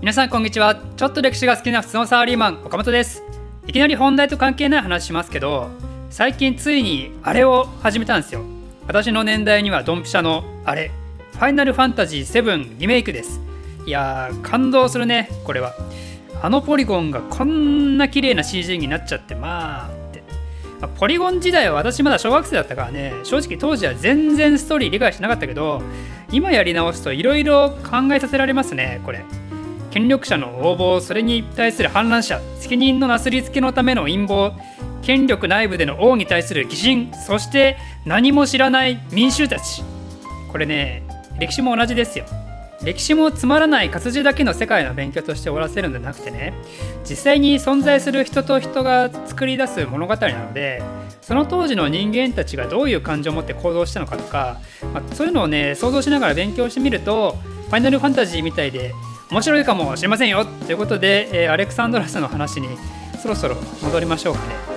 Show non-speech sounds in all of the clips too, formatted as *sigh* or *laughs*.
皆さんこんにちは。ちょっと歴史が好きな普通のサラリーマン岡本です。いきなり本題と関係ない話しますけど最近ついにあれを始めたんですよ。私の年代にはドンピシャのあれファイナルファンタジー7リメイクです。いやー感動するねこれは。あのポリゴンがこんな綺麗な CG になっちゃってまあって。ポリゴン時代は私まだ小学生だったからね正直当時は全然ストーリー理解してなかったけど今やり直すといろいろ考えさせられますねこれ。権力者の横暴それに対する反乱者責任のなすりつけのための陰謀権力内部での王に対する疑心そして何も知らない民衆たち。これね歴史も同じですよ。歴史もつまらない活字だけの世界の勉強として終わらせるんじゃなくてね。実際に存在する人と人が作り出す物語なのでその当時の人間たちがどういう感情を持って行動したのかとか、まあ、そういうのをね想像しながら勉強してみるとファイナルファンタジーみたいで面白いかもしれませんよ。ということで、えー、アレクサンドラスの話にそろそろ戻りましょうかね。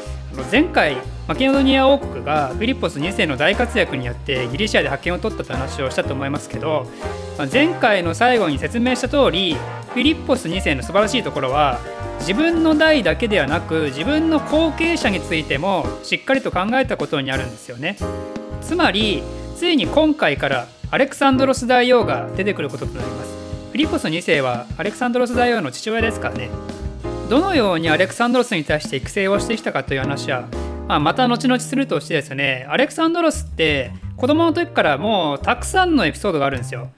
前回マケドニア王国がフィリッポス2世の大活躍によってギリシアで覇権を取ったと話をしたと思いますけど前回の最後に説明した通りフィリッポス2世の素晴らしいところは自分の代だけではなく自分の後継者についてもしっかりと考えたことにあるんですよね。つまりついに今回からアレクサンドロス大王が出てくることとなります。フィリポス2世はアレクサンドロス大王の父親ですからね。どのようにアレクサンドロスに対して育成をしてきたかという話は、まあ、また後々するとしてですねアレクサンドロスって子供の時からもうたくさんのエピソードがあるんですよ、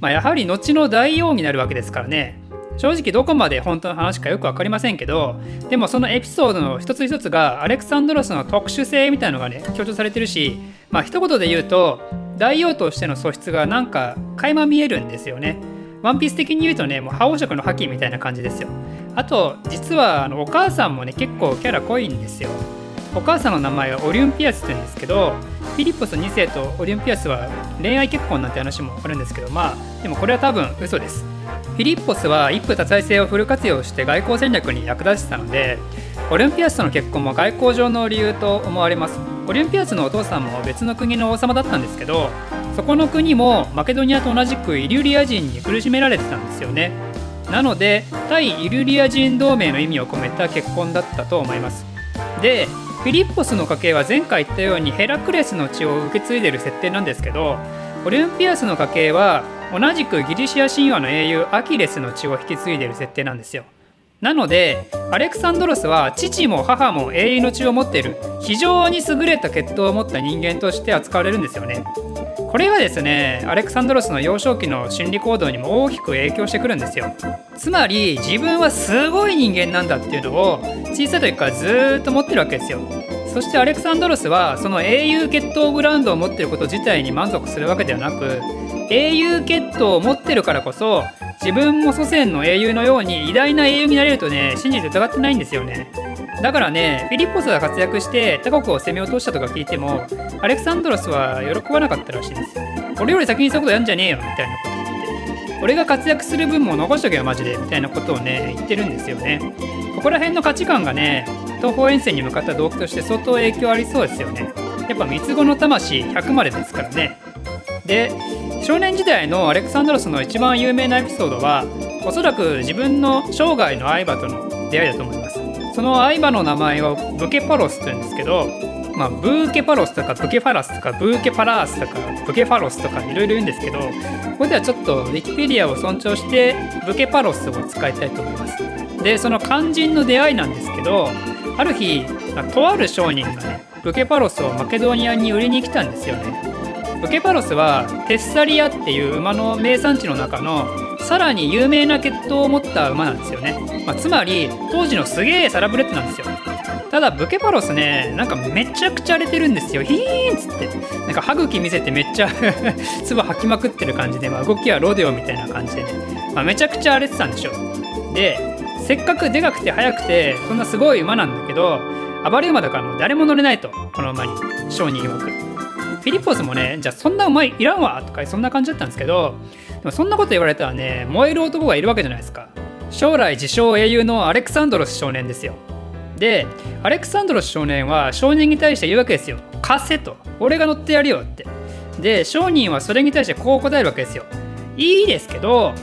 まあ、やはり後の大王になるわけですからね。正直どこまで本当の話かよく分かりませんけどでもそのエピソードの一つ一つがアレクサンドロスの特殊性みたいなのがね強調されてるしまあ一言で言うと大王としての素質がなんか垣間見えるんですよね。ワンピース的に言うとねもう覇王色の覇気みたいな感じですよ。あと実はあのお母さんもね結構キャラ濃いんですよ。お母さんの名前はオリュンピアスって言うんですけどフィリッポス2世とオリュンピアスは恋愛結婚なんて話もあるんですけどまあでもこれは多分嘘です。フィリッポスは一夫多妻制をフル活用して外交戦略に役立てたのでオリュンピアスとの結婚も外交上の理由と思われます。オリンピアスのお父さんも別の国の王様だったんですけどそこの国もマケドニアと同じくイリュリア人に苦しめられてたんですよね。なので対イルリア人同盟の意味を込めた結婚だったと思います。でフィリッポスの家系は前回言ったようにヘラクレスの血を受け継いでる設定なんですけどオリンピアスの家系は同じくギリシア神話の英雄アキレスの血を引き継いでる設定なんですよ。なのでアレクサンドロスは父も母も英雄の血を持っている。非常に優れた血統を持った人間として扱われるんですよね。これがですねアレクサンドロスの幼少期の心理行動にも大きく影響してくるんですよ。つまり自分はすごい人間なんだっていうのを小さい時からずっと持ってるわけですよ。そしてアレクサンドロスはその英雄血統グラウンドを持ってること自体に満足するわけではなく英雄血統を持ってるからこそ自分も祖先の英雄のように偉大な英雄になれるとね信じて疑ってないんですよね。だからねフィリッポスが活躍して他国を攻め落としたとか聞いてもアレクサンドロスは喜ばなかったらしいんですよ。俺より先にそういうことやんじゃねえよみたいなこと言って。俺が活躍する分も残しとけよマジでみたいなことをね言ってるんですよね。ここら辺の価値観がね東方遠征に向かった動機として相当影響ありそうですよね。やっぱ三つ子の魂100までですからね。で少年時代のアレクサンドロスの一番有名なエピソードはおそらく自分の生涯の相葉との出会いだと思います。その相葉の名前をブケパロスというんですけど、まあ、ブーケパロスとかブケファラスとかブーケパラースとかブケファロスとかいろいろ言うんですけどここではちょっとウィキペディアを尊重してブケパロスを使いたいと思います。でその肝心の出会いなんですけどある日とある商人がねブケパロスをマケドニアに売りに来たんですよね。ブケパロスはテッサリアっていう馬の名産地の中のさらに有名な血統を持った馬なんですよね、まあ、つまり当時のすげえサラブレッドなんですよ。ただブケパロスねなんかめちゃくちゃ荒れてるんですよ。ヒーンっつって。なんか歯茎見せてめっちゃ *laughs* 唾吐きまくってる感じで、まあ、動きはロデオみたいな感じでね、まあ、めちゃくちゃ荒れてたんでしょ。でせっかくでかくて速くてそんなすごい馬なんだけど暴れ馬だからもう誰も乗れないとこの馬に商人曰く。ィリポスもね、じゃあそんなうまいいらんわとかそんな感じだったんですけど、でもそんなこと言われたらね、燃える男がいるわけじゃないですか。将来自称英雄のアレクサンドロス少年ですよ。で、アレクサンドロス少年は少年に対して言うわけですよ。貸せと。俺が乗ってやるよって。で、商人はそれに対してこう答えるわけですよ。いいですけど、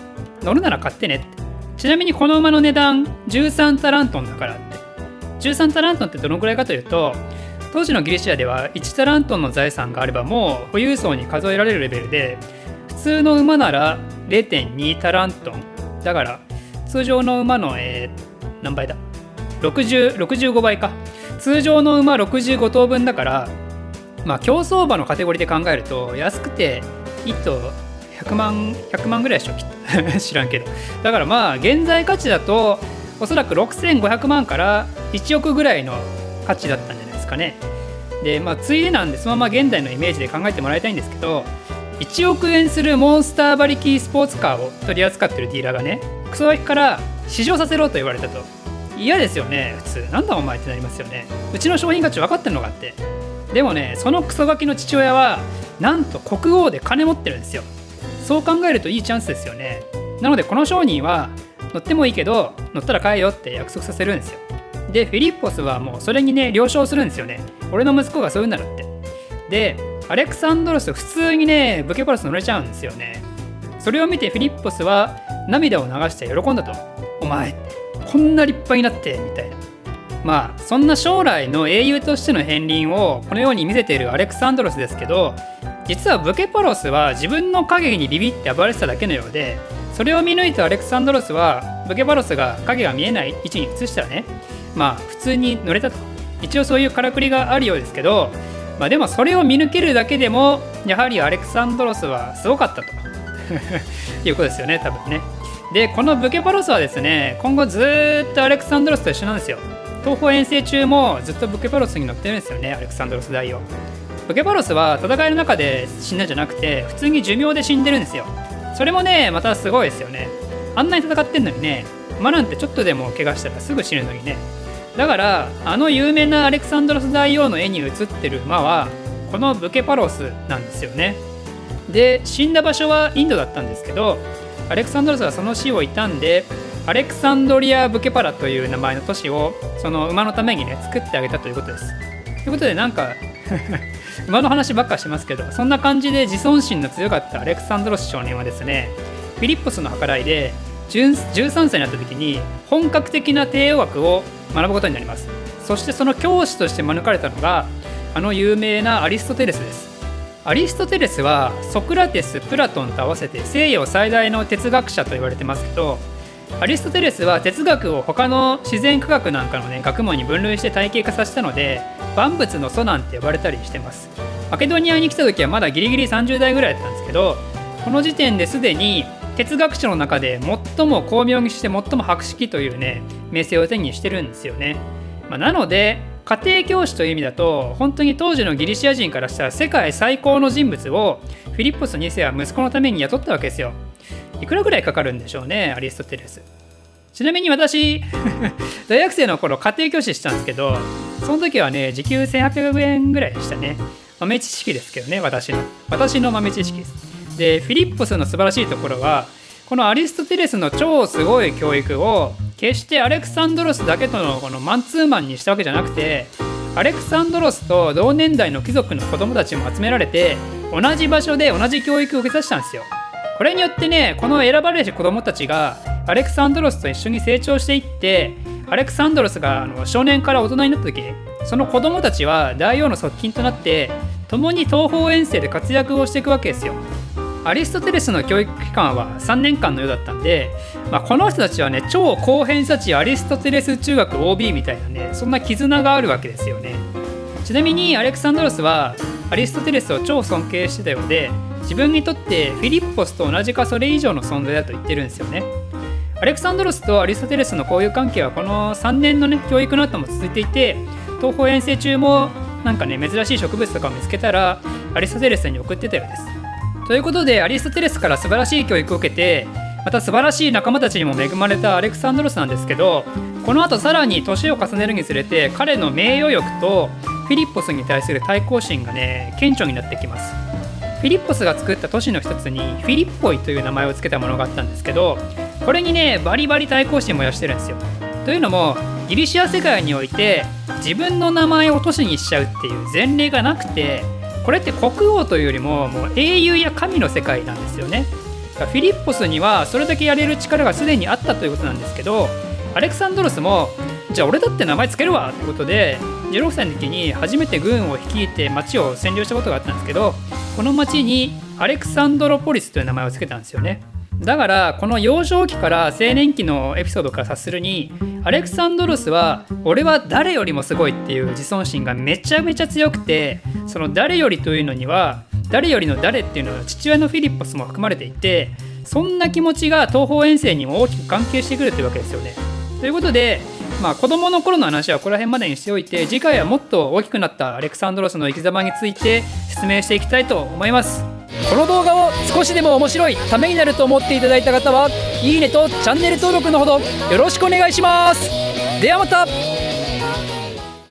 乗るなら買ってねって。ちなみにこの馬の値段13タラントンだからって13タラントンってどのくらいかというと当時のギリシアでは1タラントンの財産があればもう富裕層に数えられるレベルで普通の馬なら0.2タラントンだから通常の馬の、えー、何倍だ？60 65倍か。通常の馬65頭分だからまあ競走馬のカテゴリーで考えると安くて1頭100万100万ぐらいでしょきっと。*laughs* 知らんけど。だからまあ現在価値だとおそらく6500万から1億ぐらいの価値だったんじゃないですかね。でまあついでなんでそのまま現代のイメージで考えてもらいたいんですけど1億円するモンスター馬力スポーツカーを取り扱ってるディーラーがねクソガキから試乗させろと言われたと。嫌ですよね普通。なんだお前ってなりますよね。うちの商品価値分かってんのかって。でもねそのクソガキの父親はなんと国王で金持ってるんですよ。そう考えるといいチャンスですよね。なのでこの商人は乗ってもいいけど乗ったら買えよって約束させるんですよ。でフィリッポスはもうそれにね了承するんですよね。俺の息子がそういうんだろって。でアレクサンドロス普通にねブケポロス乗れちゃうんですよね。それを見てフィリッポスは涙を流して喜んだと。お前こんな立派になってみたいな。まあそんな将来の英雄としての片鱗をこのように見せているアレクサンドロスですけど実はブケポロスは自分の影にビビって暴れてただけのようでそれを見抜いたアレクサンドロスはブケポロスが影が見えない位置に移したらねまあ普通に乗れたと。一応そういうからくりがあるようですけどまあでもそれを見抜けるだけでもやはりアレクサンドロスはすごかったと。*laughs* いうことですよね多分ね。でこのブケパロスはですね今後ずっとアレクサンドロスと一緒なんですよ。東方遠征中もずっとブケパロスに乗ってるんですよねアレクサンドロス大王。ブケパロスは戦いの中で死んだんじゃなくて普通に寿命で死んでるんですよ。それもねまたすごいですよね。あんなに戦ってんのにね馬なんてちょっとでも怪我したらすぐ死ぬのにね。だからあの有名なアレクサンドロス大王の絵に写ってる馬はこのブケパロスなんですよねで死んだ場所はインドだったんですけどアレクサンドロスはその死を悼んでアレクサンドリア・ブケパラという名前の都市をその馬のためにね作ってあげたということです。ということでなんか *laughs* 馬の話ばっかしてますけどそんな感じで自尊心の強かったアレクサンドロス少年はですねフィリッポスの計らいで13歳になった時に本格的な帝王学を学ぶことになります。そしてその教師として招かれたのがあの有名なアリストテレスです。アリストテレスはソクラテスプラトンと合わせて西洋最大の哲学者と言われてますけどアリストテレスは哲学を他の自然科学なんかのね学問に分類して体系化させたので万物の祖なんて呼ばれたりしてます。マケドニアに来た時はまだギリギリ30代ぐらいだったんですけどこの時点ですでに哲学者の中で最も巧妙にして最も博識というね名声を手にしてるんですよね、まあ、なので家庭教師という意味だと本当に当時のギリシア人からしたら世界最高の人物をフィリッポス2世は息子のために雇ったわけですよ。いくらぐらいかかるんでしょうねアリストテレス。ちなみに私 *laughs* 大学生の頃家庭教師したんですけどその時はね時給1800円ぐらいでしたね。豆知識ですけどね私の。私の豆知識です。でフィリッポスの素晴らしいところはこのアリストテレスの超すごい教育を決してアレクサンドロスだけとのこのマンツーマンにしたわけじゃなくてアレクサンドロスと同年代の貴族の子供たちも集められて同じ場所で同じ教育を受けさせたんですよ。これによってねこの選ばれる子供たちがアレクサンドロスと一緒に成長していってアレクサンドロスがあの少年から大人になった時その子供たちは大王の側近となって共に東方遠征で活躍をしていくわけですよ。アリストテレスの教育期間は3年間のようだったんで、まあ、この人たちはね超高偏差値アリストテレス中学 OB みたいなねそんな絆があるわけですよね。ちなみにアレクサンドロスはアリストテレスを超尊敬してたようで自分にとってフィリッポスと同じかそれ以上の存在だと言ってるんですよね。アレクサンドロスとアリストテレスの交友関係はこの3年のね教育の後も続いていて東方遠征中もなんかね珍しい植物とかを見つけたらアリストテレスに送ってたようです。ということでアリストテレスから素晴らしい教育を受けてまた素晴らしい仲間たちにも恵まれたアレクサンドロスなんですけどこの後さらに年を重ねるにつれて彼の名誉欲とフィリッポスに対する対抗心がね顕著になってきます。フィリッポスが作った都市の一つにフィリッポイという名前を付けたものがあったんですけどこれにねバリバリ対抗心燃やしてるんですよ。というのもギリシア世界において自分の名前を都市にしちゃうっていう前例がなくてこれって国王というよりももう英雄や神の世界なんですよね。フィリッポスにはそれだけやれる力がすでにあったということなんですけどアレクサンドロスもじゃあ俺だって名前つけるわってことで16歳の時に初めて軍を率いて町を占領したことがあったんですけどこの町にアレクサンドロポリスという名前を付けたんですよね。だからこの幼少期から青年期のエピソードから察するにアレクサンドロスは俺は誰よりもすごいっていう自尊心がめちゃめちゃ強くてその誰よりというのには誰よりの誰っていうのは父親のフィリッポスも含まれていてそんな気持ちが東方遠征にも大きく関係してくるというわけですよね。ということでまあ子供の頃の話はここら辺までにしておいて次回はもっと大きくなったアレクサンドロスの生き様について説明していきたいと思います。この動画を少しでも面白いためになると思っていただいた方はいいねとチャンネル登録のほどよろしくお願いします。ではまた。